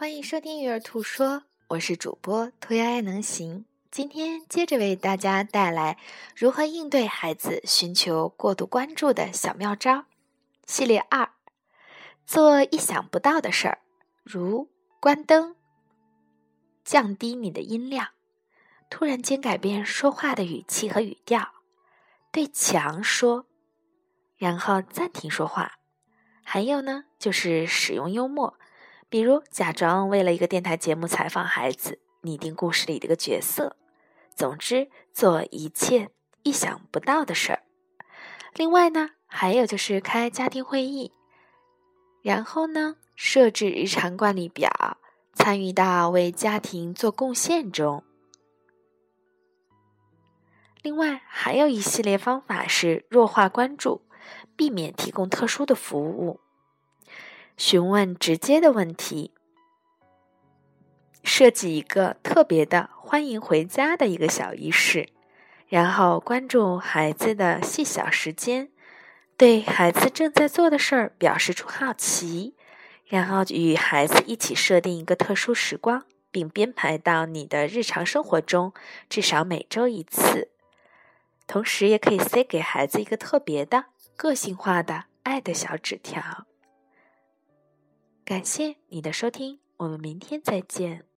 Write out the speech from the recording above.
欢迎收听《育儿兔说》，我是主播兔丫丫能行。今天接着为大家带来如何应对孩子寻求过度关注的小妙招系列二：做意想不到的事儿，如关灯、降低你的音量、突然间改变说话的语气和语调、对墙说，然后暂停说话。还有呢，就是使用幽默。比如假装为了一个电台节目采访孩子，拟定故事里的一个角色，总之做一切意想不到的事儿。另外呢，还有就是开家庭会议，然后呢设置日常管理表，参与到为家庭做贡献中。另外还有一系列方法是弱化关注，避免提供特殊的服务。询问直接的问题，设计一个特别的欢迎回家的一个小仪式，然后关注孩子的细小时间，对孩子正在做的事儿表示出好奇，然后与孩子一起设定一个特殊时光，并编排到你的日常生活中，至少每周一次。同时，也可以塞给孩子一个特别的、个性化的爱的小纸条。感谢你的收听，我们明天再见。